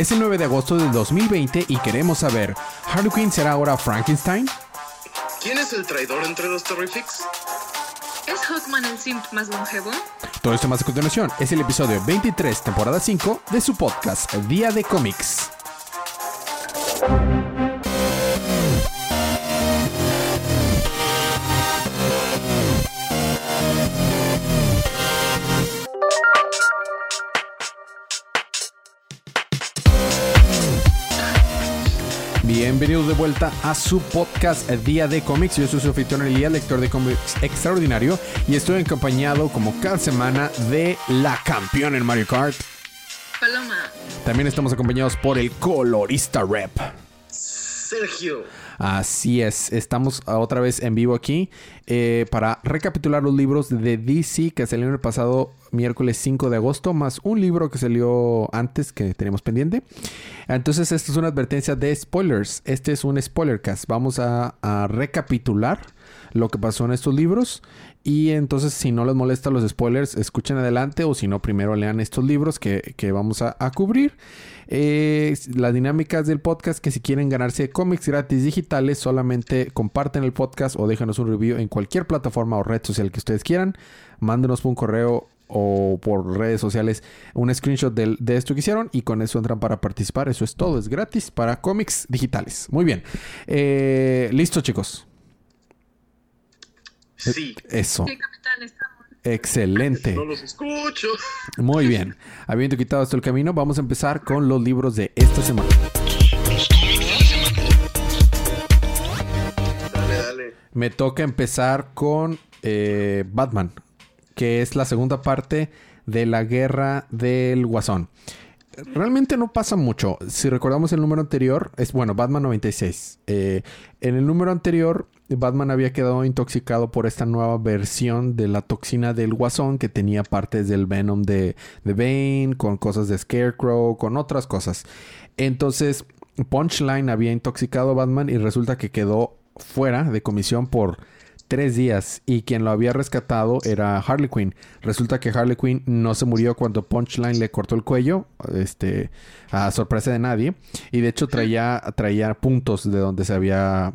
Es el 9 de agosto del 2020 y queremos saber, ¿Harley Quinn será ahora Frankenstein? ¿Quién es el traidor entre los Terrifics? ¿Es Hawkman el simp más longevo? Todo esto más a continuación es el episodio 23, temporada 5 de su podcast Día de Cómics. Bienvenidos de vuelta a su podcast Día de Cómics. Yo soy su anfitrión Elías, lector de cómics extraordinario, y estoy acompañado como cada semana de la campeona en Mario Kart. Paloma. También estamos acompañados por el colorista rep. Sergio. Así es, estamos otra vez en vivo aquí eh, para recapitular los libros de DC que salieron el pasado miércoles 5 de agosto, más un libro que salió antes que tenemos pendiente. Entonces, esto es una advertencia de spoilers. Este es un spoilercast. Vamos a, a recapitular lo que pasó en estos libros. Y entonces, si no les molesta los spoilers, escuchen adelante o si no, primero lean estos libros que, que vamos a, a cubrir. Eh, las dinámicas del podcast, que si quieren ganarse cómics gratis digitales, solamente comparten el podcast o déjanos un review en cualquier plataforma o red social que ustedes quieran. Mándenos un correo o por redes sociales un screenshot de, de, esto que hicieron y con eso entran para participar. Eso es todo, es gratis para cómics digitales. Muy bien. Eh, Listo, chicos. Sí. Eso. Sí, capitán, estamos. Excelente. No los escucho. Muy bien. Habiendo quitado esto el camino, vamos a empezar con los libros de esta semana. Dale, dale. Me toca empezar con eh, Batman, que es la segunda parte de la guerra del Guasón. Realmente no pasa mucho. Si recordamos el número anterior, es bueno, Batman 96. Eh, en el número anterior, Batman había quedado intoxicado por esta nueva versión de la toxina del Guasón que tenía partes del Venom de, de Bane, con cosas de Scarecrow, con otras cosas. Entonces, Punchline había intoxicado a Batman y resulta que quedó fuera de comisión por tres días y quien lo había rescatado era Harley Quinn. Resulta que Harley Quinn no se murió cuando Punchline le cortó el cuello, este, a sorpresa de nadie. Y de hecho traía, traía puntos de donde se había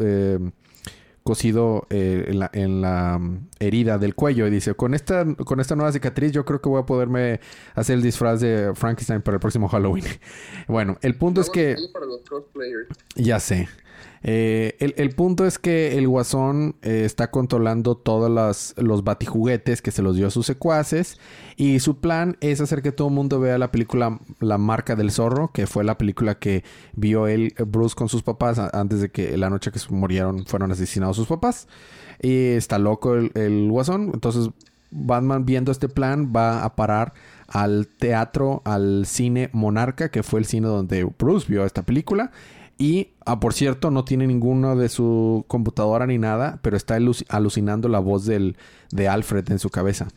eh, cosido eh, en, la, en, la, herida del cuello. Y dice, con esta, con esta nueva cicatriz yo creo que voy a poderme hacer el disfraz de Frankenstein para el próximo Halloween. bueno, el punto es que... Ya sé. Eh, el, punto es que el Guasón eh, está controlando todos los, los batijuguetes que se los dio a sus secuaces. Y su plan es hacer que todo el mundo vea la película La marca del zorro, que fue la película que vio él, Bruce, con sus papás antes de que la noche que murieron fueron asesinados sus papás. Y está loco el, el Guasón. Entonces, Batman, viendo este plan, va a parar al teatro, al cine Monarca, que fue el cine donde Bruce vio esta película. Y, ah, por cierto, no tiene ninguno de su computadora ni nada, pero está alucinando la voz del, de Alfred en su cabeza.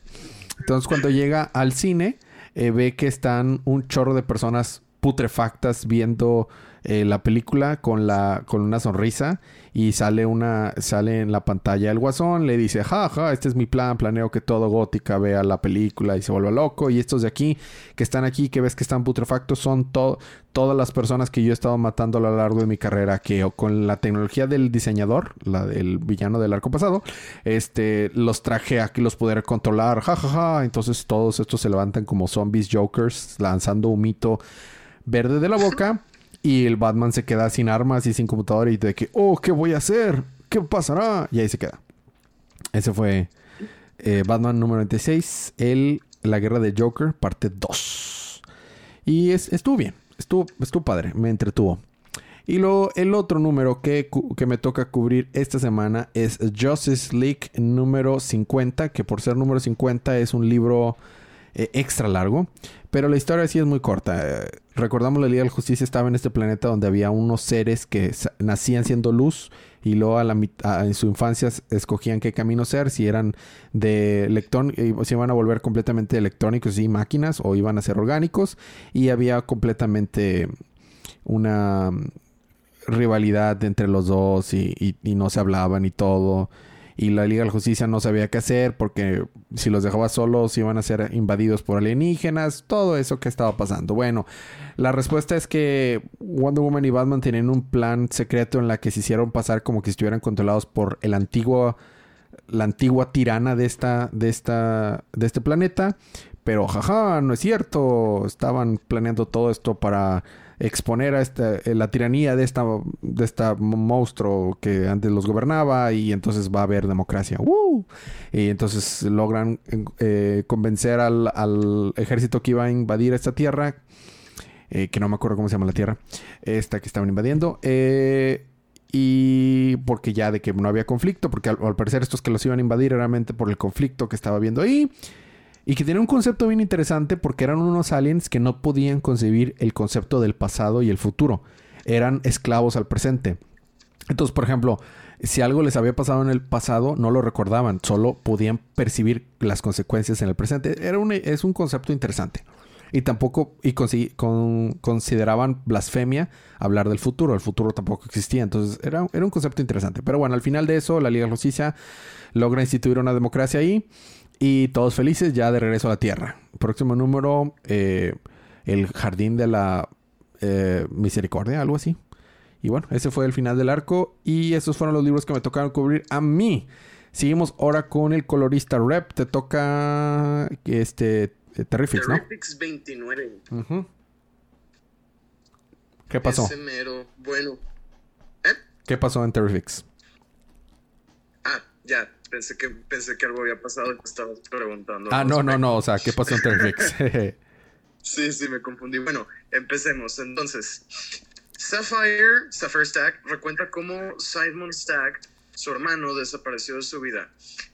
Entonces, cuando llega al cine, eh, ve que están un chorro de personas putrefactas viendo eh, la película con, la, con una sonrisa y sale una sale en la pantalla el guasón, le dice, jaja, ja, este es mi plan, planeo que todo gótica vea la película y se vuelva loco y estos de aquí que están aquí, que ves que están putrefactos, son to todas las personas que yo he estado matando a lo largo de mi carrera, que con la tecnología del diseñador, la del villano del arco pasado, este, los traje aquí, los poder controlar, jajaja, ja, ja. entonces todos estos se levantan como zombies jokers, lanzando un mito verde de la boca. Y el Batman se queda sin armas y sin computadora y de que, oh, ¿qué voy a hacer? ¿Qué pasará? Y ahí se queda. Ese fue eh, Batman número 26, el, La Guerra de Joker, parte 2. Y es, estuvo bien, estuvo, estuvo padre, me entretuvo. Y lo, el otro número que, que, me toca cubrir esta semana es Justice League número 50, que por ser número 50 es un libro eh, extra largo. Pero la historia sí es muy corta. Recordamos la Liga de la Justicia estaba en este planeta donde había unos seres que nacían siendo luz y luego a la, en su infancia escogían qué camino ser, si eran de electrón, si iban a volver completamente electrónicos y máquinas o iban a ser orgánicos y había completamente una rivalidad entre los dos y, y no se hablaban y todo. Y la Liga de la Justicia no sabía qué hacer porque si los dejaba solos iban a ser invadidos por alienígenas, todo eso que estaba pasando. Bueno, la respuesta es que Wonder Woman y Batman tenían un plan secreto en la que se hicieron pasar como que estuvieran controlados por el antiguo la antigua tirana de esta de esta de este planeta, pero jaja, no es cierto, estaban planeando todo esto para exponer a esta, eh, la tiranía de esta, de esta monstruo que antes los gobernaba y entonces va a haber democracia. Y entonces logran eh, convencer al, al, ejército que iba a invadir esta tierra, eh, que no me acuerdo cómo se llama la tierra, esta que estaban invadiendo. y porque ya de que no había conflicto, porque al, parecer estos que los iban a invadir era realmente por el conflicto que estaba habiendo ahí. Que tiene un concepto bien interesante porque eran unos aliens que no podían concebir el concepto del pasado y el futuro. Eran esclavos al presente. Entonces, por ejemplo, si algo les había pasado en el pasado, no lo recordaban, solo podían percibir las consecuencias en el presente. Era un, es un concepto interesante. Y tampoco y con, con, consideraban blasfemia hablar del futuro. El futuro tampoco existía. Entonces era, era un concepto interesante. Pero bueno, al final de eso, la Liga Justicia logra instituir una democracia ahí. Y todos felices ya de regreso a la Tierra. Próximo número, eh, el Jardín de la eh, Misericordia, algo así. Y bueno, ese fue el final del arco. Y esos fueron los libros que me tocaron cubrir a mí. Seguimos ahora con el colorista Rep. Te toca este Terrifix, ¿no? Terrifix 29. Uh -huh. ¿Qué pasó? Ese mero. Bueno. ¿Eh? ¿Qué pasó en Terrifix? Ah, ya. Pensé que, pensé que algo había pasado y te estabas preguntando. Ah, no, no, no. O sea, ¿qué pasó en Terrifix? sí, sí, me confundí. Bueno, empecemos. Entonces, Sapphire, Sapphire Stack, recuenta cómo Simon Stack, su hermano, desapareció de su vida.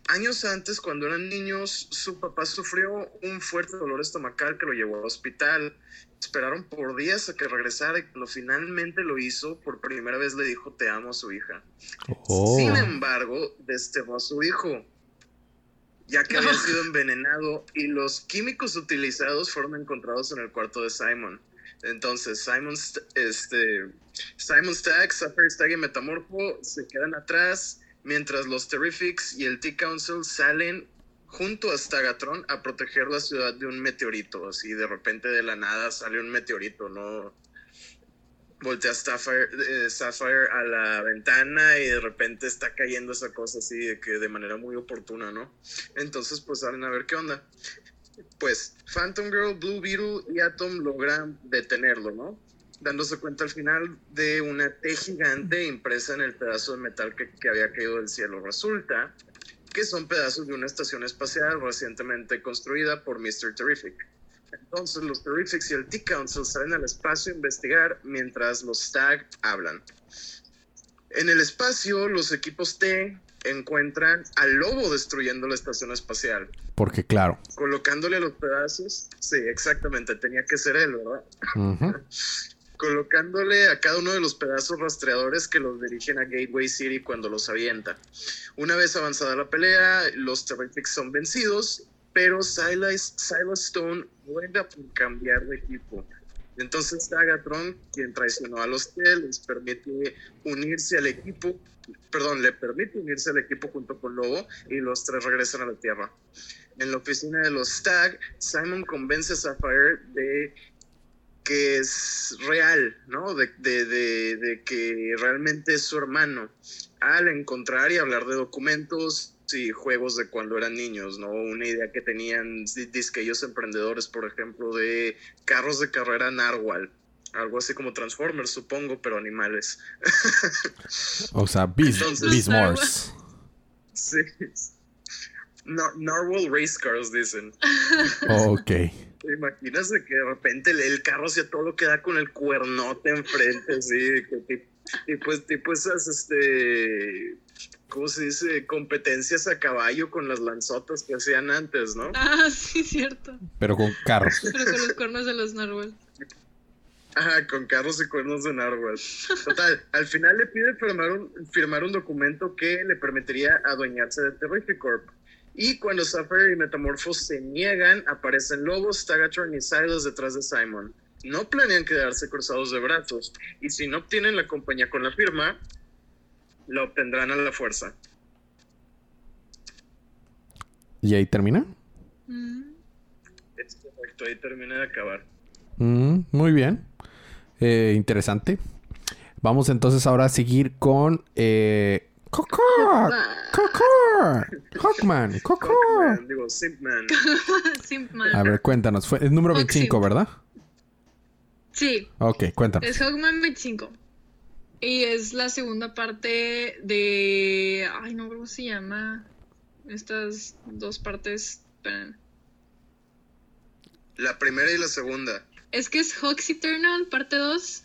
Años antes, cuando eran niños, su papá sufrió un fuerte dolor estomacal que lo llevó al hospital. Esperaron por días a que regresara y cuando finalmente lo hizo, por primera vez le dijo te amo a su hija. Oh. Sin embargo, desterró a su hijo, ya que había sido envenenado y los químicos utilizados fueron encontrados en el cuarto de Simon. Entonces, Simon, este, Simon Stack, Sapphire Stack y Metamorfo se quedan atrás, mientras los Terrifics y el T-Council salen junto a Stagatron a proteger la ciudad de un meteorito. Así de repente de la nada sale un meteorito, ¿no? Voltea Sapphire, eh, Sapphire a la ventana y de repente está cayendo esa cosa así de que de manera muy oportuna, ¿no? Entonces pues salen a ver qué onda. Pues Phantom Girl, Blue Beetle y Atom logran detenerlo, ¿no? Dándose cuenta al final de una T gigante impresa en el pedazo de metal que, que había caído del cielo. Resulta que son pedazos de una estación espacial recientemente construida por Mr. Terrific. Entonces los Terrifics y el T-Council salen al espacio a investigar mientras los Stag hablan. En el espacio, los equipos T encuentran al lobo destruyendo la estación espacial. Porque claro. Colocándole los pedazos. Sí, exactamente, tenía que ser él, ¿verdad? Uh -huh. Colocándole a cada uno de los pedazos rastreadores que los dirigen a Gateway City cuando los avienta. Una vez avanzada la pelea, los Terrifics son vencidos, pero Silas, Stone vuelve a cambiar de equipo. Entonces Tagatron, quien traicionó a los T, les permite unirse al equipo, perdón, le permite unirse al equipo junto con Lobo y los tres regresan a la Tierra. En la oficina de los Stag, Simon convence a Sapphire de que es real, ¿no? De, de, de, de, que realmente es su hermano. Al encontrar y hablar de documentos y juegos de cuando eran niños, ¿no? Una idea que tenían disquellos emprendedores, por ejemplo, de carros de carrera Narwhal. Algo así como Transformers, supongo, pero animales. o sea, Beastmores. Sí. No, Narwhal Race Cars, dicen. ok. ¿Te imaginas de que de repente el, el carro hacía todo lo que da con el cuernote enfrente, así? Que, y pues, tipo esas, este, ¿cómo se dice? Competencias a caballo con las lanzotas que hacían antes, ¿no? Ah, sí, cierto. Pero con carros. Pero con los cuernos de los narwhal. Ajá, con carros y cuernos de narwhal. Total, al final le pide firmar un, firmar un documento que le permitiría adueñarse de Terrific Corp. Y cuando Sapphire y Metamorpho se niegan, aparecen Lobos, Tagatron y Silas detrás de Simon. No planean quedarse cruzados de brazos, y si no obtienen la compañía con la firma, la obtendrán a la fuerza. ¿Y ahí termina? Mm. Es correcto, ahí termina de acabar. Mm, muy bien. Eh, interesante. Vamos entonces ahora a seguir con... Eh... ¡Coco! ¡Coco! Hawkman, Coco. Hawkman, digo, Simpman. Simpman. A ver, cuéntanos. Fue, es número Hawk 25, Simp. ¿verdad? Sí, Ok, cuéntanos. es Hawkman 25. Y es la segunda parte de. Ay, no, ¿cómo se llama? Estas dos partes. Esperen. La primera y la segunda. Es que es Hawks Eternal, parte 2.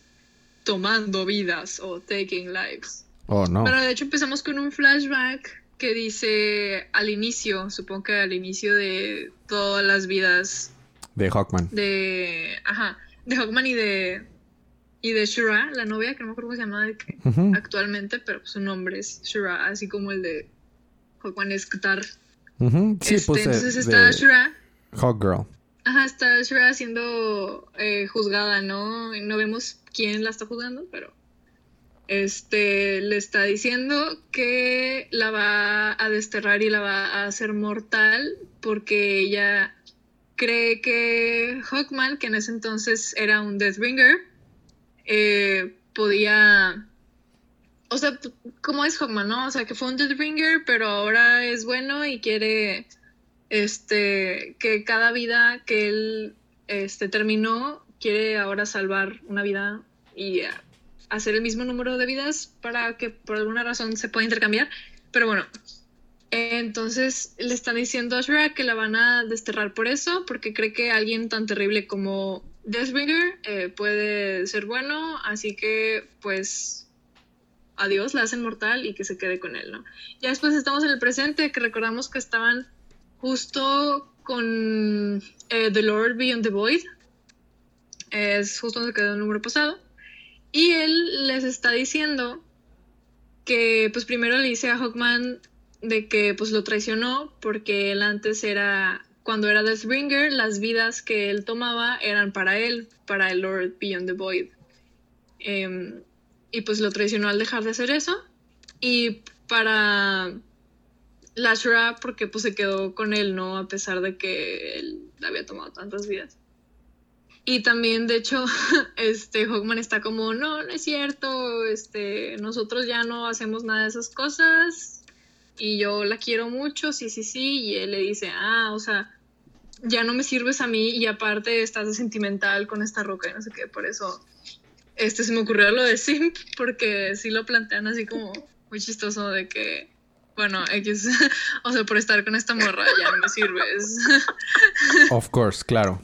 Tomando vidas o Taking Lives. Oh, no. Pero de hecho empezamos con un flashback que dice al inicio, supongo que al inicio de todas las vidas De Hawkman. de. Ajá. De Hawkman y de. Y de Shura, la novia, que no me acuerdo cómo se llama de que- actualmente, pero su nombre es Shura, así como el de Hawkman es Qatar. Ujú. Sí, Este, puse entonces está de Shura. Hawk Girl. Ajá, está Shura siendo eh, juzgada, ¿no? No vemos quién la está juzgando, pero este le está diciendo que la va a desterrar y la va a hacer mortal porque ella cree que Hawkman, que en ese entonces era un Deathbringer, eh, podía... O sea, como es Hawkman, ¿no? O sea, que fue un Deathbringer, pero ahora es bueno y quiere este, que cada vida que él este, terminó, quiere ahora salvar una vida y eh, hacer el mismo número de vidas para que por alguna razón se pueda intercambiar. Pero bueno, entonces le están diciendo a Shura que la van a desterrar por eso, porque cree que alguien tan terrible como Deathbringer eh, puede ser bueno, así que pues adiós, la hacen mortal y que se quede con él, ¿no? Ya después estamos en el presente, que recordamos que estaban justo con eh, The Lord Beyond the Void. Es justo donde quedó el número pasado. Y él les está diciendo que pues primero le dice a Hawkman de que pues lo traicionó porque él antes era cuando era Deathbringer las vidas que él tomaba eran para él para el Lord Beyond the Void. Em, y pues lo traicionó al dejar de hacer eso. Y para Lashra porque pues se quedó con él no a pesar de que él había tomado tantas vidas y también, de hecho, este Hawkman está como, no, no es cierto, este, nosotros ya no hacemos nada de esas cosas y yo la quiero mucho, sí, sí, sí, y él le dice, ah, o sea, ya no me sirves a mí y aparte estás de sentimental con esta roca y no sé qué, por eso, este, se me ocurrió lo de Simp, porque sí lo plantean así como muy chistoso de que, bueno, X, o sea, por estar con esta morra ya no me sirves. Of course, claro.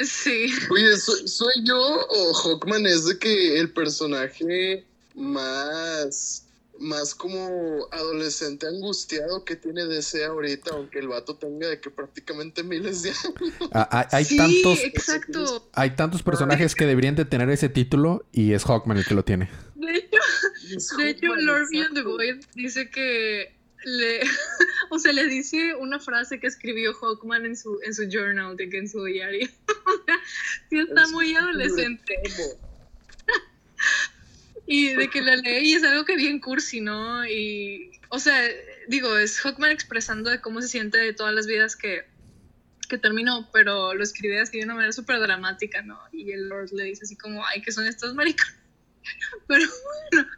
sí. Oye, ¿soy, soy yo o Hawkman es de que el personaje más, más como adolescente angustiado que tiene DC ahorita, aunque el vato tenga de que prácticamente miles de años? Ah, Hay, hay sí, tantos, exacto. hay tantos personajes que deberían de tener ese título y es Hawkman el que lo tiene. De hecho, de hecho Lord Beyond the. Void dice que le, o sea, le dice una frase que escribió Hawkman en su, en su journal, de que en su diario. Sí está Es muy adolescente. Y de que la lee y es algo que bien cursi, ¿no? Y, o sea, digo, es Hawkman expresando de cómo se siente de todas las vidas que, que terminó, pero lo escribe así de una manera súper dramática, ¿no? Y el Lord le dice así como, ay, que son estos maricas. Pero bueno,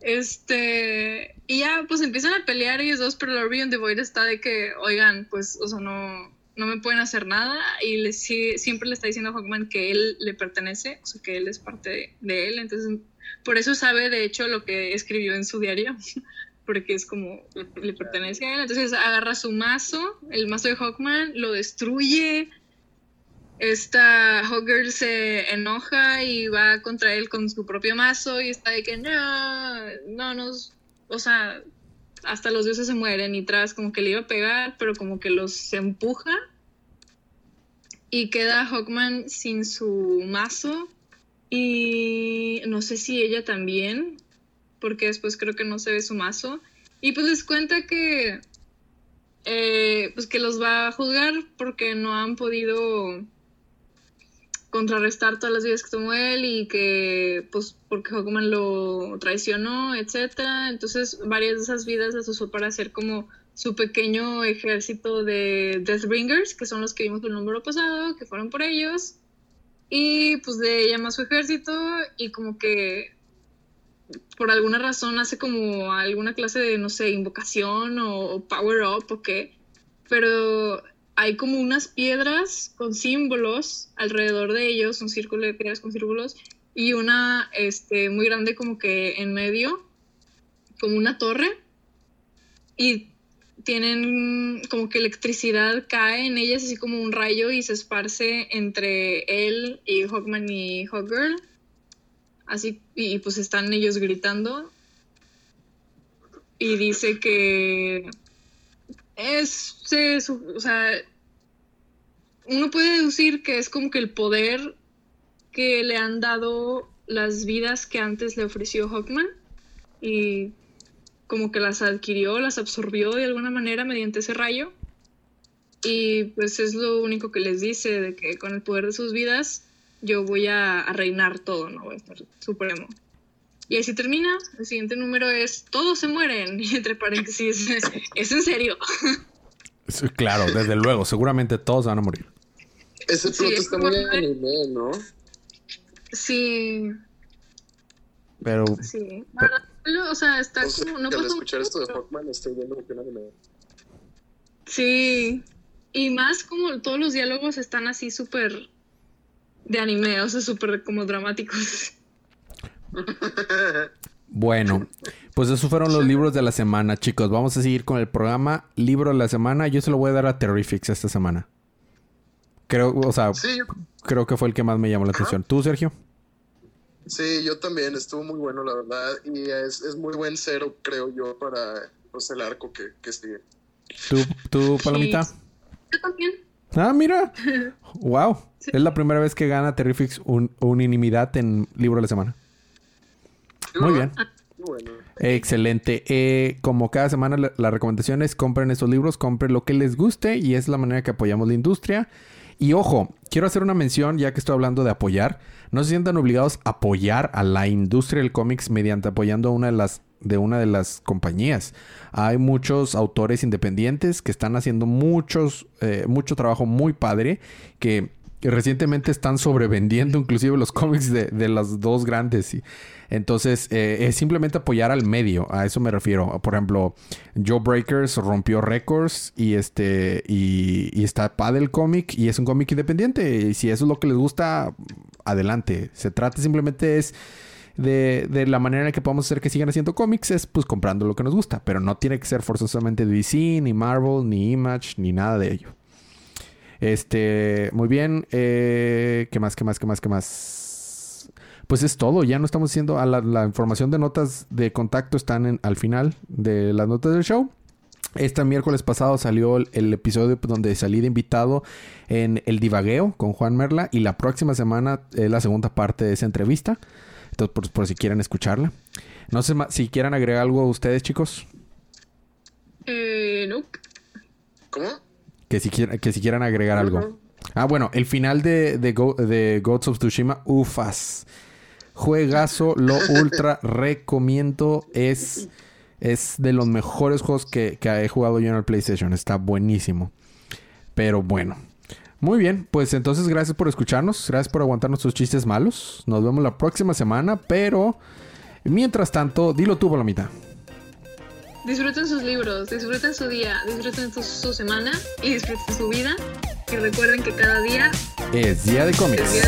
este, y ya, pues empiezan a pelear ellos dos, pero Lord Beyond the Void está de que, oigan, pues, o sea, no, no me pueden hacer nada, y le, siempre le está diciendo a Hawkman que él le pertenece, o sea, que él es parte de, de él, entonces, por eso sabe, de hecho, lo que escribió en su diario, porque es como, le pertenece a él, entonces agarra su mazo, el mazo de Hawkman, lo destruye, esta Hawkgirl se enoja y va contra él con su propio mazo y está de que no, no nos, o sea, hasta los dioses se mueren y tras como que le iba a pegar, pero como que los empuja. Y queda Hawkman sin su mazo. Y no sé si ella también, porque después creo que no se ve su mazo. Y pues les cuenta que eh, pues que los va a juzgar porque no han podido contrarrestar todas las vidas que tomó él y que pues porque Hawkman lo traicionó, etcétera. Entonces varias de esas vidas las usó para hacer como su pequeño ejército de Deathbringers, que son los que vimos el número pasado, que fueron por ellos. Y pues de llama a su ejército y como que por alguna razón hace como alguna clase de, no sé, invocación o, power up o qué. Pero hay como unas piedras con símbolos alrededor de ellos, un círculo de piedras con símbolos, y una este, muy grande como que en medio, como una torre. Y tienen como que electricidad cae en ellas así como un rayo y se esparce entre él y Hawkman y Hawkgirl. Así, y pues están ellos gritando. Y dice que es, o sea, uno puede deducir que es como que el poder que le han dado las vidas que antes le ofreció Hawkman y como que las adquirió, las absorbió de alguna manera mediante ese rayo. Y pues es lo único que les dice de que con el poder de sus vidas yo voy a, reinar todo, ¿no? Voy a estar supremo. Y así termina. El siguiente número es Todos se mueren. Y entre paréntesis, es, en serio. Claro, desde luego. Seguramente todos van a morir. Ese plot está muy anime, ¿no? Sí. Pero. Sí o sea, está como. No al escuchar esto de Hawkman, estoy viendo que no me... Sí. Y más como todos los diálogos están así súper de anime, o sea, súper como dramáticos. Bueno, pues esos fueron los libros de la semana, chicos. Vamos a seguir con el programa Libro de la Semana. Yo se lo voy a dar a Terrifics esta semana. Creo, o sea, creo que fue el que más me llamó la atención. ¿Tú, Sergio? Sí, yo también, estuvo muy bueno, la verdad, y es, es muy buen cero, creo yo, para pues, el arco que, que sigue. ¿Tú, tú Palomita? Yo también. Ah, mira. wow. Es la primera vez que gana Terrifix un, unanimidad en Libro de la Semana. Muy bien. Bueno. Excelente. Eh, como cada semana la, la, recomendación es compren estos libros, compren lo que les guste y es la manera que apoyamos la industria. Y ojo, quiero hacer una mención ya que estoy hablando de apoyar no se sientan obligados a apoyar a la industria del cómics mediante apoyando a una de las de una de las compañías. Hay muchos autores independientes que están haciendo muchos, eh, mucho trabajo muy padre que recientemente están sobrevendiendo inclusive los cómics de, de las dos grandes. Entonces, eh, es simplemente apoyar al medio, a eso me refiero. Por ejemplo, Joe Breakers rompió récords y este y, y está padre el cómic y es un cómic independiente. Y si eso es lo que les gusta, adelante. Se trata simplemente es de, de, la manera en que podemos hacer que sigan haciendo cómics es pues comprando lo que nos gusta. Pero no tiene que ser forzosamente DC, ni Marvel, ni Image, ni nada de ello. Este, muy bien. Eh, ¿Qué más, qué más, qué más, qué más? Pues es todo. Ya no estamos haciendo... A la, información de notas de contacto están al final de las notas del show. Este miércoles pasado salió el, episodio donde salí de invitado en El Divagueo con Juan Merla y la próxima semana es la segunda parte de esa entrevista. Entonces, por, si quieren escucharla. No sé si quieran agregar algo a ustedes, chicos. Eh, no. ¿Cómo? Que si, que si quieran agregar algo. Ah, bueno, el final de, de, de Gods of Tsushima, ufas. Juegazo, lo ultra recomiendo. Es es de los mejores juegos que, he jugado yo en el PlayStation. Está buenísimo. Pero bueno. Muy bien, pues entonces gracias por escucharnos, gracias por aguantar nuestros chistes malos. Nos vemos la próxima semana, pero mientras tanto, dilo tú, Palomita. Disfruten sus libros, disfruten su día, disfruten su, semana y disfruten su vida. Y recuerden que cada día es día de cómics.